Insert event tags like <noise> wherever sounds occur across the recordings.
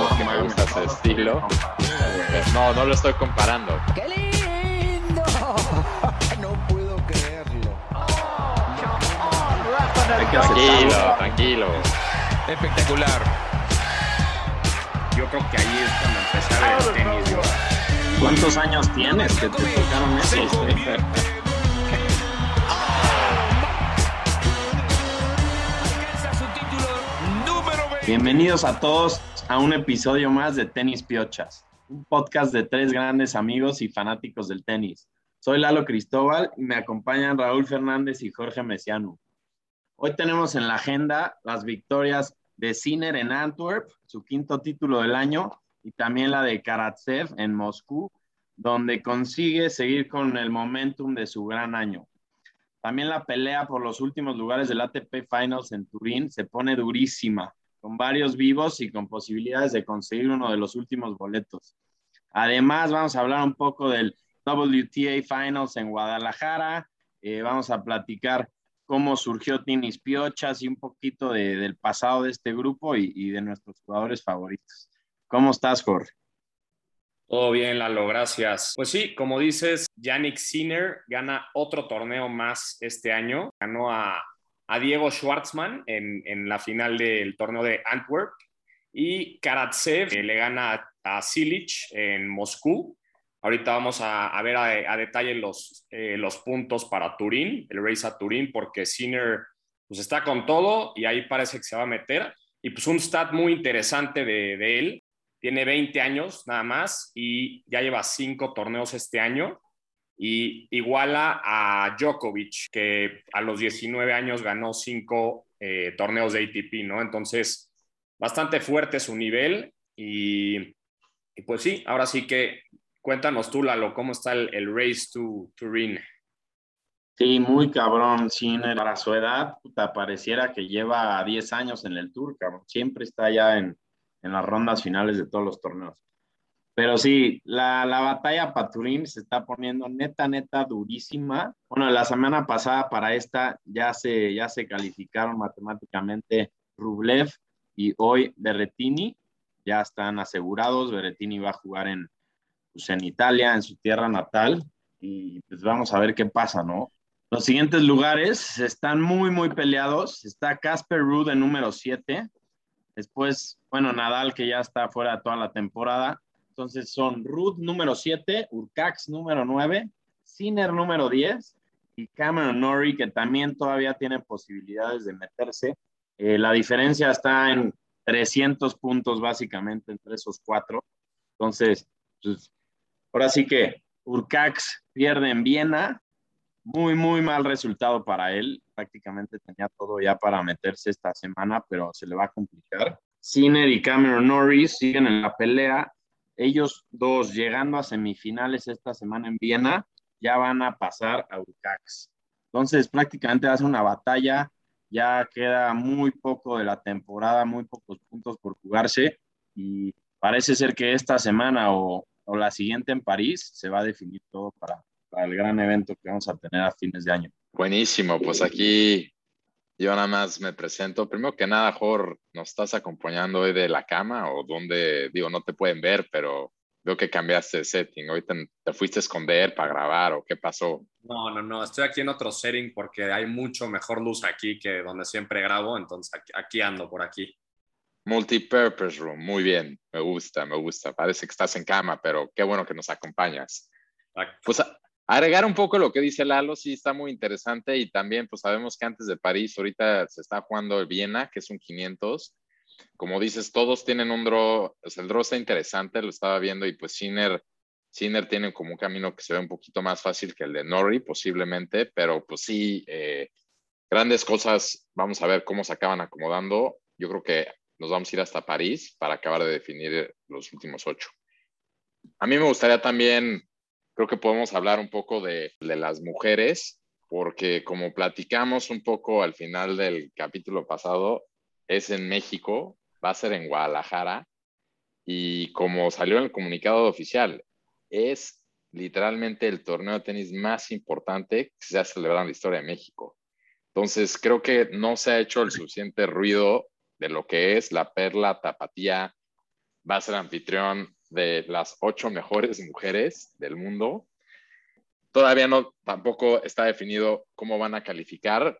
no, que me gusta ese estilo. No, no lo estoy comparando. ¡Qué lindo! <laughs> No puedo creerlo. Tranquilo, tranquilo. Espectacular. Yo creo que ahí es cuando empecé a ver el tenis. Yo. ¿Cuántos años tienes que te tocaron esos? Alcanza su título número 20. Bienvenidos a todos a un episodio más de Tenis Piochas, un podcast de tres grandes amigos y fanáticos del tenis. Soy Lalo Cristóbal y me acompañan Raúl Fernández y Jorge Mesiano. Hoy tenemos en la agenda las victorias de Sinner en Antwerp, su quinto título del año, y también la de Karatsev en Moscú, donde consigue seguir con el momentum de su gran año. También la pelea por los últimos lugares del ATP Finals en Turín se pone durísima, con varios vivos y con posibilidades de conseguir uno de los últimos boletos. Además, vamos a hablar un poco del WTA Finals en Guadalajara, eh, vamos a platicar cómo surgió Tinis Piochas y un poquito de, del pasado de este grupo y, y de nuestros jugadores favoritos. ¿Cómo estás, Jorge? Todo bien, Lalo, gracias. Pues sí, como dices, Yannick Sinner gana otro torneo más este año. Ganó a, a Diego Schwartzman en, en, la final del torneo de Antwerp y Karatsev eh, le gana a, Silic en Moscú. Ahorita vamos a, a ver a, a, detalle los, eh, los puntos para Turín, el race a Turín, porque Sinner pues está con todo y ahí parece que se va a meter. Y pues un stat muy interesante de, de él, tiene 20 años nada más y ya lleva cinco torneos este año y iguala a Djokovic, que a los 19 años ganó cinco eh, torneos de ATP, ¿no? Entonces, bastante fuerte su nivel y, y, pues sí, ahora sí que cuéntanos tú, Lalo, ¿cómo está el, Race to Turín? Sí, muy cabrón. Para su edad, puta, pareciera que lleva 10 años en el Tour, cabrón. Siempre está ya en, en las rondas finales de todos los torneos. Pero sí, la, la batalla para Turín se está poniendo neta, neta durísima. Bueno, la semana pasada para esta ya se, ya se calificaron matemáticamente Rublev y hoy Berretini. Ya están asegurados. Berretini va a jugar en, pues, en Italia, en su tierra natal. Y pues vamos a ver qué pasa, ¿no? Los siguientes lugares están muy, muy peleados. Está Casper Ruud en número 7. Después, bueno, Nadal, que ya está fuera toda la temporada. Entonces son Ruth número 7, Urcax número 9, Sinner número 10 y Cameron Norrie, que también todavía tiene posibilidades de meterse. Eh, la diferencia está en 300 puntos básicamente entre esos cuatro. Entonces, pues, ahora sí que Urcax pierde en Viena. Muy, muy mal resultado para él. Prácticamente tenía todo ya para meterse esta semana, pero se le va a complicar. Sinner y Cameron Norris siguen en la pelea. Ellos dos, llegando a semifinales esta semana en Viena, ya van a pasar a Urcax. Entonces, prácticamente hace una batalla. Ya queda muy poco de la temporada, muy pocos puntos por jugarse. Y parece ser que esta semana o, o la siguiente en París se va a definir todo para, para el gran evento que vamos a tener a fines de año. Buenísimo, pues aquí yo nada más me presento. Primero que nada, Jor, ¿nos estás acompañando hoy de la cama o dónde? Digo, no te pueden ver, pero veo que cambiaste de setting. Hoy te, te, fuiste a esconder para grabar o qué pasó? No, no, no. Estoy aquí en otro setting porque hay mucho mejor luz aquí que donde siempre grabo. Entonces aquí, aquí ando por aquí. Multipurpose Room, muy bien. Me gusta, me gusta. Parece que estás en cama, pero qué bueno que nos acompañas. Exacto. Pues agregar un poco lo que dice Lalo, sí está muy interesante y también pues sabemos que antes de París ahorita se está jugando el Viena, que es un 500. Como dices, todos tienen un draw, el draw está interesante, lo estaba viendo y pues Sinner, Sinner tiene como un camino que se ve un poquito más fácil que el de Norrie posiblemente, pero pues sí, eh, grandes cosas, vamos a ver cómo se acaban acomodando. Yo creo que nos vamos a ir hasta París para acabar de definir los últimos ocho. A mí me gustaría también creo que podemos hablar un poco de, de, las mujeres, porque como platicamos un poco al final del capítulo pasado, es en México, va a ser en Guadalajara, y como salió en el comunicado oficial, es literalmente el torneo de tenis más importante que se ha celebrado en la historia de México. Entonces, creo que no se ha hecho el suficiente ruido de lo que es la perla tapatía va a ser anfitrión de las ocho mejores mujeres del mundo. Todavía no, tampoco está definido cómo van a calificar.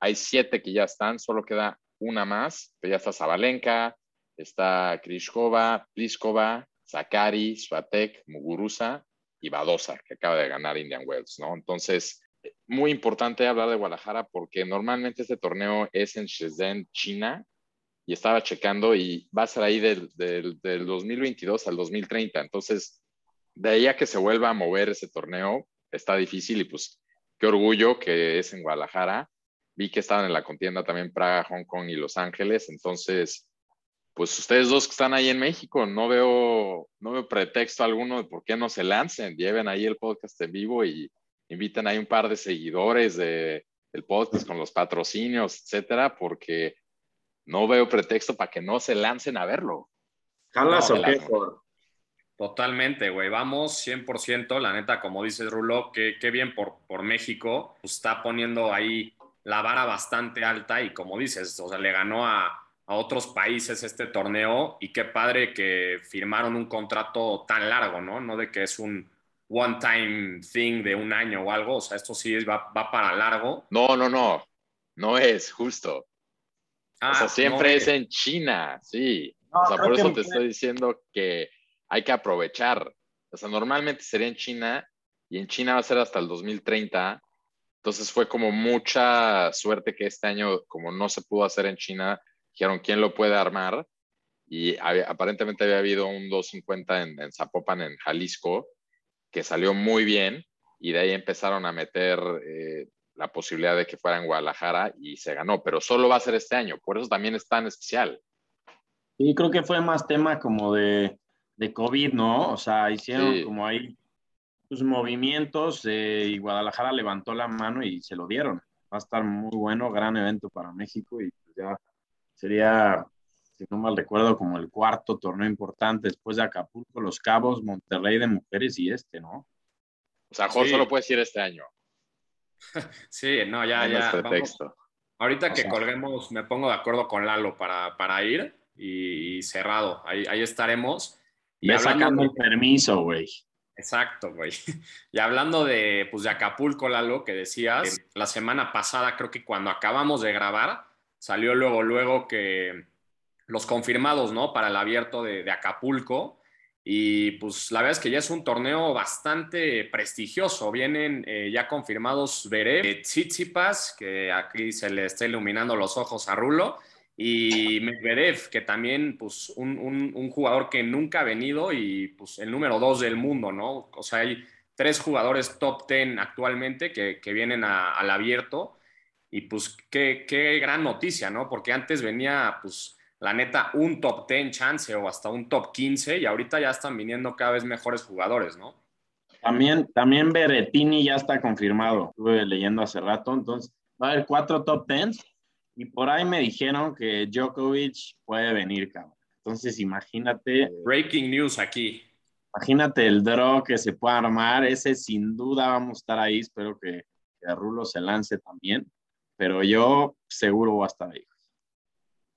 Hay siete que ya están, solo queda una más, pero ya está Zabalenka, está Krishkova, Pliskova, Zakari, Swatek, Muguruza y Badosa, que acaba de ganar Indian Wells, ¿no? Entonces, muy importante hablar de Guadalajara porque normalmente este torneo es en Shenzhen, China, y estaba checando y va a ser ahí del, del, 2022 al 2030. Entonces, de ahí a que se vuelva a mover ese torneo, está difícil y pues qué orgullo que es en Guadalajara. Vi que estaban en la contienda también Praga, Hong Kong y Los Ángeles. Entonces, pues ustedes dos que están ahí en México, no veo, no veo pretexto alguno de por qué no se lancen. Lleven ahí el podcast en vivo y inviten ahí un par de seguidores de, del podcast con los patrocinios, etcétera, porque no veo pretexto para que no se lancen a verlo. ¿Jalas o qué? Totalmente, güey. Vamos 100%. La neta, como dices, Rulo, qué, qué bien por, por México. Está poniendo ahí la vara bastante alta y como dices, o sea, le ganó a, a otros países este torneo y qué padre que firmaron un contrato tan largo, ¿no? No de que es un one-time thing de un año o algo, o sea, esto sí va, va para largo. No, no, no, no es justo o sea, ah, siempre es en China, sí. o sea, por eso te estoy diciendo que hay que aprovechar. O sea, normalmente sería en China y en China va a ser hasta el 2030. Entonces fue como mucha suerte que este año, como no se pudo hacer en China, dijeron quién lo puede armar. Y aparentemente había habido un 250 en, en Zapopan, en Jalisco, que salió muy bien. Y de ahí empezaron a meter eh, la posibilidad de que fuera en Guadalajara y se ganó, pero solo va a ser este año, por eso también es tan especial. Sí, creo que fue más tema como de, de COVID, ¿no? O sea, hicieron como ahí sus movimientos eh, y Guadalajara levantó la mano y se lo dieron. Va a estar muy bueno, gran evento para México y pues ya sería, si no mal recuerdo, como el cuarto torneo importante después de Acapulco, Los Cabos, Monterrey de Mujeres y este, ¿no? O sea, Jorge solo puede ir este año. <laughs> sí, no, ya, ya. Ahorita que colguemos, me pongo de acuerdo con Lalo para, para ir y, cerrado. Ahí, ahí estaremos. Y sacando el permiso, güey. Exacto, güey. <laughs> Y hablando de, pues, de Acapulco, Lalo, que decías, la semana pasada, creo que cuando acabamos de grabar, salió luego, luego que los confirmados, ¿no? Para el abierto de, de Acapulco. Y pues la verdad es que ya es un torneo bastante prestigioso. Vienen eh, ya confirmados Berev, Tsitsipas, que aquí se le está iluminando los ojos a Rulo, y Medvedev, que también pues un, un, jugador que nunca ha venido y pues el número dos del mundo, ¿no? O sea, hay tres jugadores top ten actualmente que, que vienen al abierto y pues qué, qué gran noticia, ¿no? Porque antes venía pues la neta, un top 10 chance o hasta un top 15 y ahorita ya están viniendo cada vez mejores jugadores, ¿no? También, también Berretini ya está confirmado, estuve leyendo hace rato, entonces va a haber cuatro top 10 y por ahí me dijeron que Djokovic puede venir, cabrón. Entonces imagínate. Breaking news aquí. Imagínate el draw que se puede armar, ese sin duda vamos a estar ahí, espero que, que Rulo se lance también, pero yo seguro voy a estar ahí.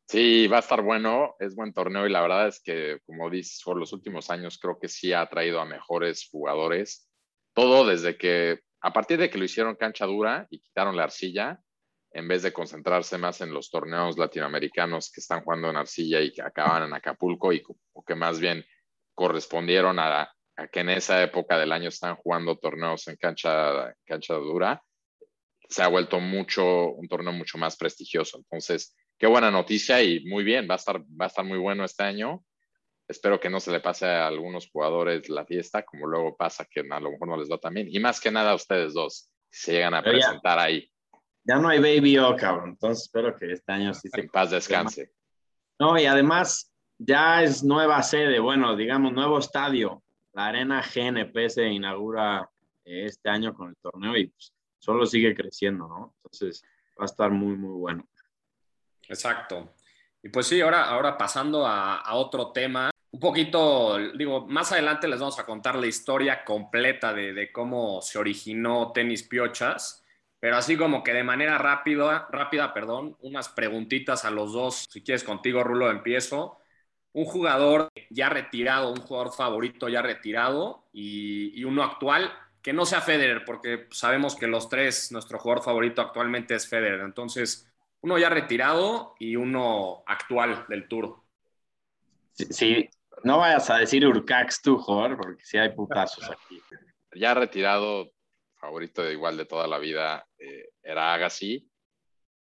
Sí, va a estar bueno, es buen torneo y la verdad es que, como dices, por los últimos años creo que sí ha traído a mejores jugadores. Todo desde que, a partir de que lo hicieron cancha dura y quitaron la arcilla, en vez de concentrarse más en los torneos latinoamericanos que están jugando en arcilla y que acaban en Acapulco y o que más bien correspondieron a, que en esa época del año están jugando torneos en cancha, cancha dura, se ha vuelto mucho, un torneo mucho más prestigioso. Entonces, qué buena noticia y muy bien, va a estar, va a estar muy bueno este año. Espero que no se le pase a algunos jugadores la fiesta, como luego pasa que a lo mejor no les va tan bien. Y más que nada a ustedes dos, si se llegan a presentar ahí. Ya no hay Baby O, cabrón. Entonces espero que este año sí se... En paz descanse. No, y además ya es nueva sede, bueno, digamos, nuevo estadio. La Arena GNP se inaugura eh, este año con el torneo y pues, solo sigue creciendo, ¿no? Entonces va a estar muy, muy bueno. Exacto. Y pues sí, ahora, ahora pasando a, otro tema, un poquito, digo, más adelante les vamos a contar la historia completa de, cómo se originó Tenis Piochas, pero así como que de manera rápida, rápida, perdón, unas preguntitas a los dos. Si quieres contigo, Rulo, empiezo. un jugador ya retirado, un jugador favorito ya retirado y, y uno actual que no sea Federer, porque sabemos que los tres, nuestro jugador favorito actualmente es Federer. Entonces, uno ya retirado y uno actual del Tour. Sí, no vayas a decir Urcax tú, Jorge, porque sí hay putazos aquí. <laughs> Ya retirado, favorito de igual de toda la vida, eh, era Agassi.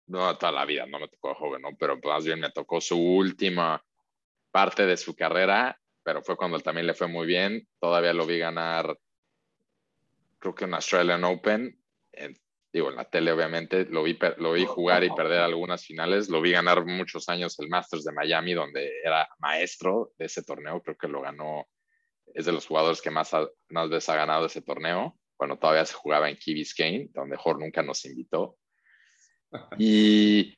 No toda la vida, no me tocó joven, ¿no? Pero más bien me tocó su última parte de su carrera, pero fue cuando también le fue muy bien. Todavía lo vi ganar creo que en Australian Open, digo, en la tele obviamente, lo vi, lo vi jugar y perder algunas finales, lo vi ganar muchos años el Masters de Miami, donde era maestro de ese torneo, creo que lo ganó, es de los jugadores que más, más veces ha ganado ese torneo, cuando todavía se jugaba en Key Biscayne, donde Jorge nunca nos invitó. <laughs> Y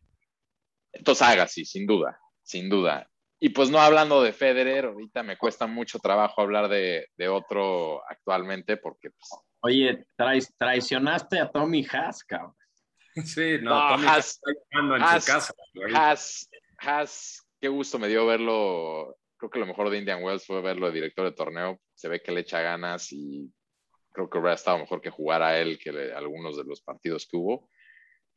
entonces Agassi, sin duda, sin duda. Y pues no hablando de Federer, ahorita me cuesta mucho trabajo hablar de, de otro actualmente porque pues, Oye, traicionaste a Tommy Haas, cabrón. Sí, no, Tommy Haas, está en su casa. Haas, Haas, qué gusto me dio verlo. Creo que lo mejor de Indian Wells fue verlo de director de torneo. Se ve que le echa ganas y creo que hubiera estado mejor que jugar a él que algunos de los partidos que hubo.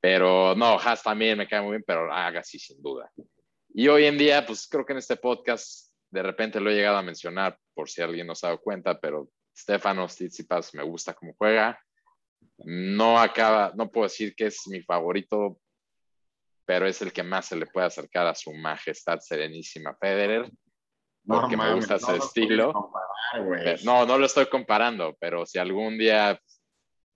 Pero no, Haas también me cae muy bien, pero Agassi sin duda. Y hoy en día, pues creo que en este podcast de repente lo he llegado a mencionar por si alguien no se ha dado cuenta, pero Stefano Tsitsipas me gusta cómo juega. No acaba, no puedo decir que es mi favorito, pero es el que más se le puede acercar a su majestad serenísima Federer, porque me gusta ese estilo. no, no lo estoy comparando, pero si algún día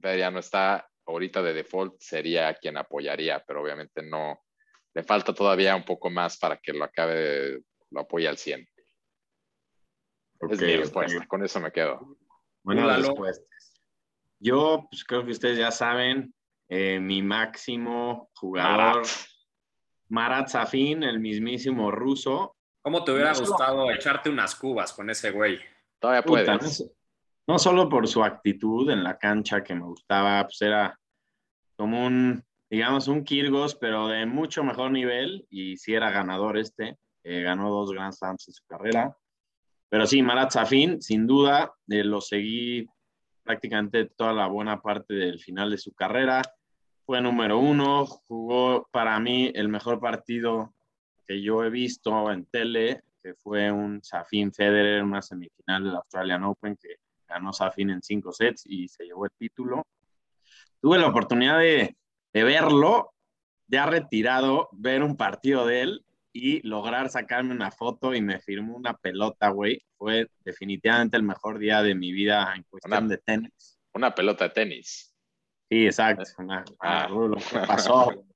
Federer ya no está ahorita de default, sería quien apoyaría, pero obviamente no, le falta todavía un poco más para que lo acabe, lo apoye al 100. es mi respuesta, con eso me quedo. Buenas respuestas. Yo, pues creo que ustedes ya saben, eh, mi máximo jugador, Marat. Safin, el mismísimo ruso. ¿Cómo te hubiera gustado echarte unas cubas con ese güey? Todavía puedes. no, solo por su actitud en la cancha que me gustaba, pues era como un, digamos, un Kirgos, pero de mucho mejor nivel y si era ganador este. Eh, ganó dos Grand Slams en su carrera. Pero sí, Marat Safin, sin duda, eh, lo seguí prácticamente toda la buena parte del final de su carrera. Fue número uno, jugó para mí el mejor partido que yo he visto en tele, que fue un Safin Federer, una semifinal del Australian Open, que ganó Safin en cinco sets y se llevó el título. Tuve la oportunidad de, de verlo, ya retirado, ver un partido de él y lograr sacarme una foto y me firmó una pelota, güey, fue definitivamente el mejor día de mi vida en cuestión de tenis. Una pelota de tenis. Sí, exacto. Una, ah. lo que <laughs> pasó.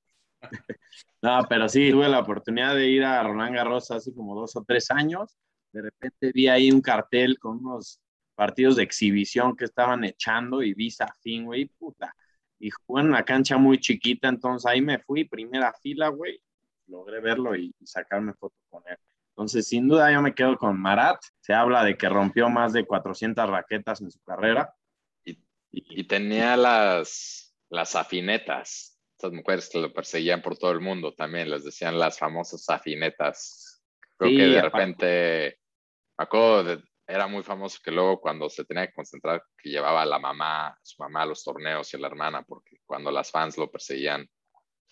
no, pero sí, tuve la oportunidad de ir a Roland Garros hace como dos o tres años. De repente vi ahí un cartel con unos partidos de exhibición que estaban echando y vi fin, güey, puta. Y jugué en una cancha muy chiquita, entonces ahí me fui, primera fila, güey, logré verlo y, sacarme foto con él. Entonces, sin duda, yo me quedo con Marat. Se habla de que rompió más de 400 raquetas en su carrera. Y, tenía las, las afinetas. Estas mujeres que lo perseguían por todo el mundo también, les decían las famosas afinetas. Creo que de repente, me acuerdo, era muy famoso que luego cuando se tenía que concentrar, que llevaba a la mamá, su mamá a los torneos y a la hermana, porque cuando las fans lo perseguían,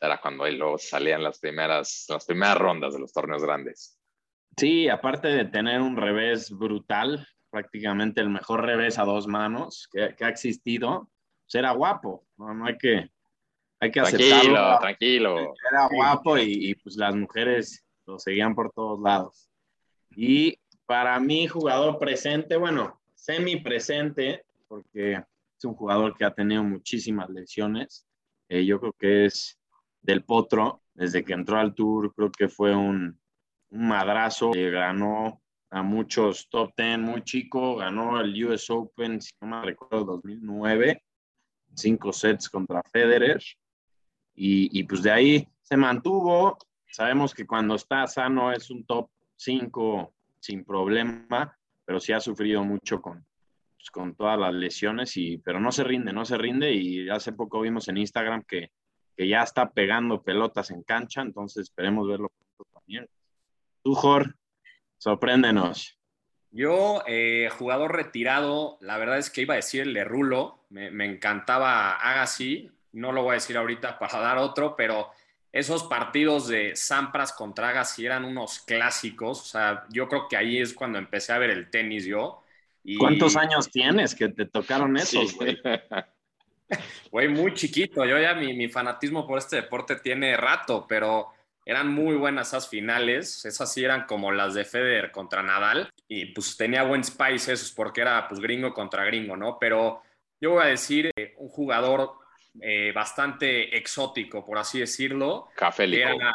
era cuando ahí luego salían las primeras, las primeras rondas de los torneos grandes. Sí, aparte de tener un revés brutal, prácticamente el mejor revés a dos manos que, ha existido, pues era guapo, no, hay que, hay que tranquilo, Tranquilo, Era guapo y, y, pues las mujeres lo seguían por todos lados. Y para mí, jugador presente, bueno, semi presente, porque es un jugador que ha tenido muchísimas lesiones. Eh, yo creo que es del Potro, desde que entró al Tour, creo que fue un, madrazo. ganó a muchos top 10 muy chico, ganó el US Open, si no me recuerdo, 2009, cinco sets contra Federer. Y, y, pues de ahí se mantuvo. Sabemos que cuando está sano es un top 5 sin problema, pero sí ha sufrido mucho con, pues, con todas las lesiones, y, pero no se rinde, no se rinde. Y hace poco vimos en Instagram que que ya está pegando pelotas en cancha, entonces esperemos verlo también. Tú, Jor. Sorpréndenos. Yo, eh, jugador retirado, la verdad es que iba a decir el de Rulo, me, me encantaba Agassi, no lo voy a decir ahorita para dar otro, pero esos partidos de Sampras contra Agassi eran unos clásicos, o sea, yo creo que ahí es cuando empecé a ver el tenis yo. Y... ¿Cuántos años tienes que te tocaron esos, güey? <laughs> Güey, muy chiquito, yo ya mi, mi fanatismo por este deporte tiene rato, pero eran muy buenas esas finales, esas sí eran como las de Federer contra Nadal. Y pues tenía buen spice esos porque era pues gringo contra gringo, ¿no? Pero yo voy a decir eh, un jugador eh, bastante exótico, por así decirlo. Cafélico. Era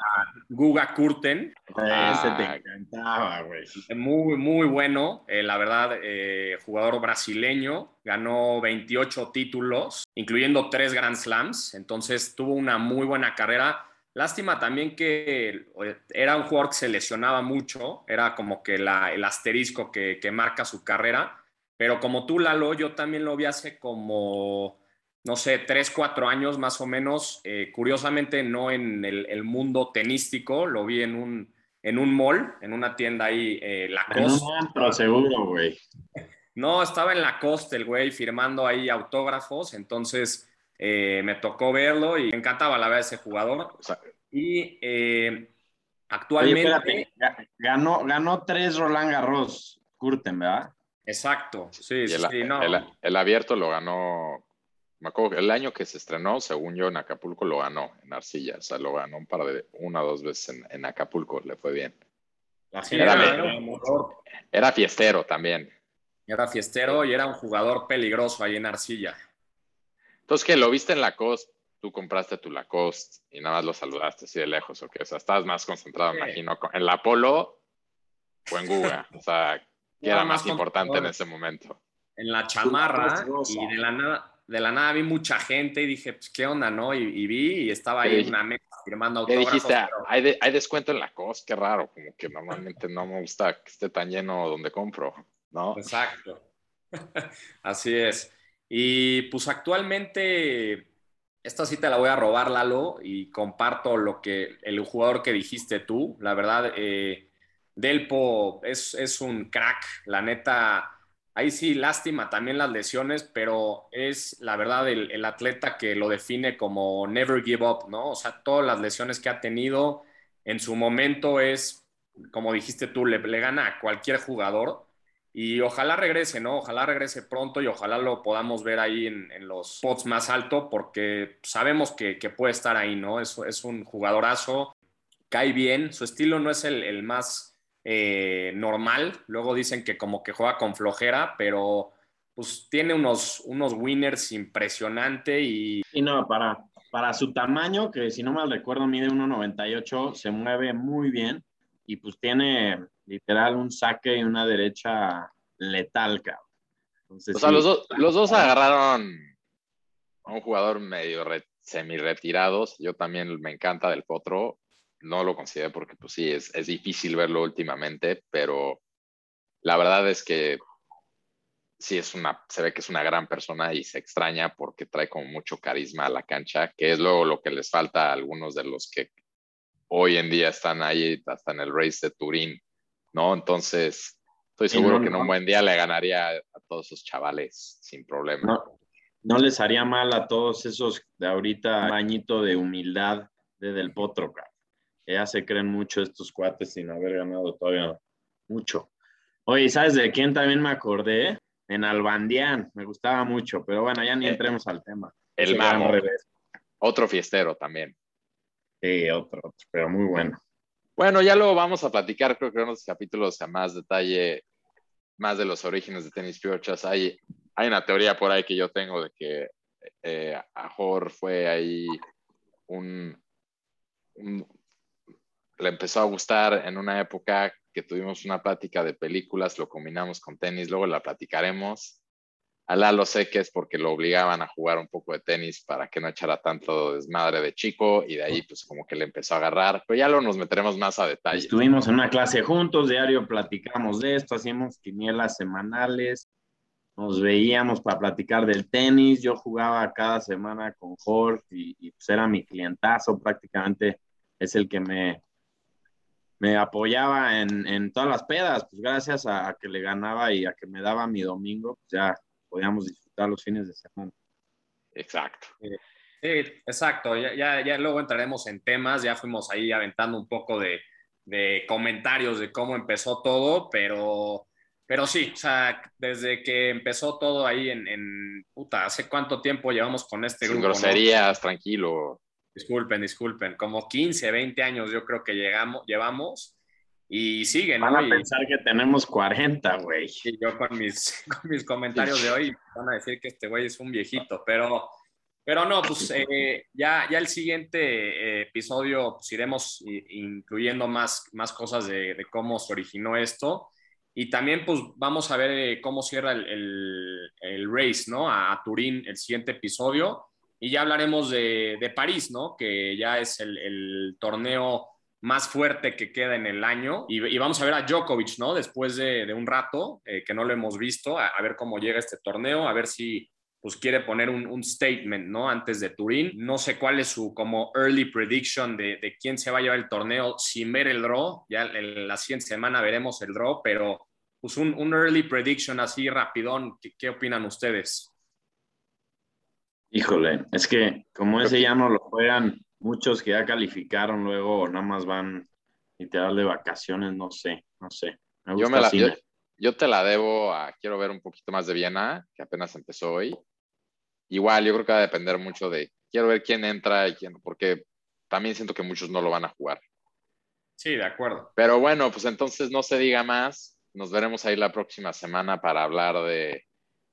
Guga Kurten. Ah, Ese te encantaba, güey. Muy, muy bueno. Eh, la verdad, eh, jugador brasileño. Ganó 28 títulos, incluyendo tres Grand Slams. Entonces tuvo una muy buena carrera. Lástima también que era un jugador que se lesionaba mucho. Era como que la, el asterisco que, que marca su carrera. Pero como tú, Lalo, yo también lo vi hace como no sé, tres, cuatro años más o menos. Eh, curiosamente, no en el, el, mundo tenístico, lo vi en un, en un mall, en una tienda ahí, eh, Lacoste. En un antro, seguro, güey. No, estaba en Lacoste el güey firmando ahí autógrafos, entonces eh, me tocó verlo y me encantaba la verdad ese jugador. O sea, y eh, actualmente... Oye, espérate, ganó, ganó tres Roland Garros, Curten, ¿verdad? Exacto, sí, el, sí, no. el, el abierto lo ganó me acuerdo que el año que se estrenó, según yo, en Acapulco lo ganó, en Arcilla. O sea, lo ganó un par de, una o dos veces en, en Acapulco, le fue bien. Sí, era, era, era, fiestero también. Era fiestero y era un jugador peligroso ahí en Arcilla. Entonces, ¿qué? ¿Lo viste en Lacoste? Tú compraste tu Lacoste y nada más lo saludaste así de lejos, ¿o qué? O sea, estabas más concentrado, sí. imagino, en la Polo o en Guga. O sea, ¿qué era más, más importante en ese momento? En la chamarra y de la nada de la nada vi mucha gente y dije, pues, ¿qué onda, no? Y, y vi y estaba ahí una mesa firmando autógrafos. ¿Qué dijiste? pero... hay, de, hay, descuento en la COS, qué raro, como que normalmente no me gusta que esté tan lleno donde compro, ¿no? Exacto. <laughs> Así es. Y pues actualmente, esta sí te la voy a robar, Lalo, y comparto lo que el jugador que dijiste tú. La verdad, eh, Delpo es, es un crack, la neta Ahí sí, lástima también las lesiones, pero es la verdad el, el, atleta que lo define como never give up, ¿no? O sea, todas las lesiones que ha tenido en su momento es, como dijiste tú, le, le gana a cualquier jugador y ojalá regrese, ¿no? Ojalá regrese pronto y ojalá lo podamos ver ahí en, en los spots más alto porque sabemos que, que, puede estar ahí, ¿no? Es, es un jugadorazo, cae bien, su estilo no es el, el más eh, normal. Luego dicen que como que juega con flojera, pero pues tiene unos, unos winners impresionante y... Y no, para, para su tamaño, que si no mal recuerdo mide 1,98, se mueve muy bien y pues tiene literal un saque y una derecha letal, cabrón. Entonces, o sea, sí, los, do, los, dos agarraron a un jugador medio re, semi-retirados. Yo también me encanta del Potro no lo consideré porque pues sí, es, es, difícil verlo últimamente, pero la verdad es que sí es una, se ve que es una gran persona y se extraña porque trae como mucho carisma a la cancha, que es luego lo que les falta a algunos de los que hoy en día están ahí hasta en el race de Turín, ¿no? Entonces, estoy seguro no, que en un buen día le ganaría a todos esos chavales sin problema. No, no les haría mal a todos esos de ahorita bañito de humildad de Del Potro, cara ya se creen mucho estos cuates sin haber ganado todavía mucho. Oye, ¿sabes de quién también me acordé? En Albandián, me gustaba mucho, pero bueno, ya ni entremos al tema. El Mamo. Otro fiestero también. Sí, otro, otro, pero muy bueno. Bueno, ya lo vamos a platicar, creo que en unos capítulos a más detalle, más de los orígenes de tenis piochas. Hay, hay una teoría por ahí que yo tengo de que eh, Ajor fue ahí un, un, le empezó a gustar en una época que tuvimos una plática de películas, lo combinamos con tenis, luego la platicaremos. Alá lo sé que es porque lo obligaban a jugar un poco de tenis para que no echara tanto desmadre de chico y de ahí pues como que le empezó a agarrar, pero ya lo nos meteremos más a detalle. Estuvimos en una clase juntos, diario platicamos de esto, hacíamos quinielas semanales, nos veíamos para platicar del tenis, yo jugaba cada semana con Jorge y, y pues era mi clientazo prácticamente, es el que me, me apoyaba en, en, todas las pedas, pues gracias a, que le ganaba y a que me daba mi domingo, pues ya podíamos disfrutar los fines de semana. Exacto. Sí, exacto. Ya, ya, ya, luego entraremos en temas, ya fuimos ahí aventando un poco de, de comentarios de cómo empezó todo, pero, pero sí, o sea, desde que empezó todo ahí en, en puta, ¿hace cuánto tiempo llevamos con este Sin groserías, tranquilo. Disculpen, disculpen, como 15, 20 años yo creo que llegamos, llevamos y siguen. Van a pensar que tenemos 40, güey. Y yo con mis, <laughs> con mis comentarios de hoy van a decir que este güey es un viejito, pero, pero no, pues eh, ya, ya el siguiente eh, episodio pues, iremos incluyendo más, más cosas de, de, cómo se originó esto. Y también pues vamos a ver eh, cómo cierra el, el, el race, ¿no? A, a Turín el siguiente episodio y ya hablaremos de, de París, ¿no? Que ya es el, torneo más fuerte que queda en el año. Y, vamos a ver a Djokovic, ¿no? Después de, un rato eh, que no lo hemos visto, a, ver cómo llega este torneo, a ver si pues quiere poner un, statement, ¿no? Antes de Turín. No sé cuál es su como early prediction de, de quién se va a llevar el torneo sin ver el draw. Ya en la siguiente semana veremos el draw, pero pues un, un early prediction así rapidón. ¿Qué, qué opinan ustedes? Híjole, es que como ese ya no lo juegan muchos que ya calificaron luego nada más van literal de vacaciones, no sé, no sé. Me yo, me la, yo, yo, te la debo a, quiero ver un poquito más de Viena, que apenas empezó hoy. Igual, yo creo que va a depender mucho de, quiero ver quién entra y quién, porque también siento que muchos no lo van a jugar. Sí, de acuerdo. Pero bueno, pues entonces no se diga más. Nos veremos ahí la próxima semana para hablar de,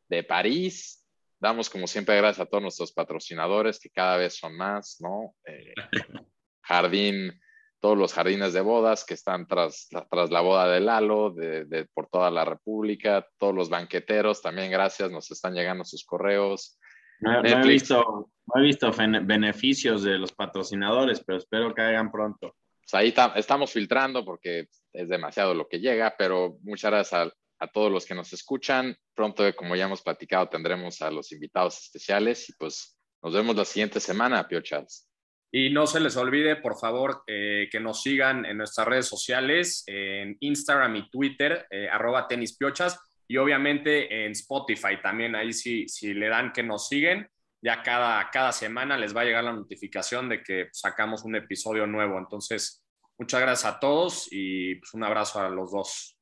de París, Damos como siempre gracias a todos nuestros patrocinadores, que cada vez son más, ¿no? Eh, <laughs> jardín, todos los jardines de bodas que están tras, tras la boda de Lalo, de, de, por toda la República, todos los banqueteros, también gracias, nos están llegando sus correos. No, no, he, visto, no he visto beneficios de los patrocinadores, pero espero que hagan pronto. Pues ahí estamos filtrando porque es demasiado lo que llega, pero muchas gracias al a todos los que nos escuchan. Pronto, como ya hemos platicado, tendremos a los invitados especiales y pues nos vemos la siguiente semana, Piochas. Y no se les olvide, por favor, eh, que nos sigan en nuestras redes sociales, en Instagram y Twitter, eh, arroba tenispiochas, y obviamente en Spotify también, ahí si, si le dan que nos siguen, ya cada, cada semana les va a llegar la notificación de que sacamos un episodio nuevo. Entonces, muchas gracias a todos y pues, un abrazo a los dos.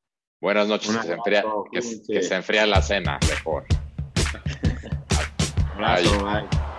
Buenas noches, que se, enfría, que, que se, enfría, la cena, mejor. <laughs> Abrazo, bye. bye.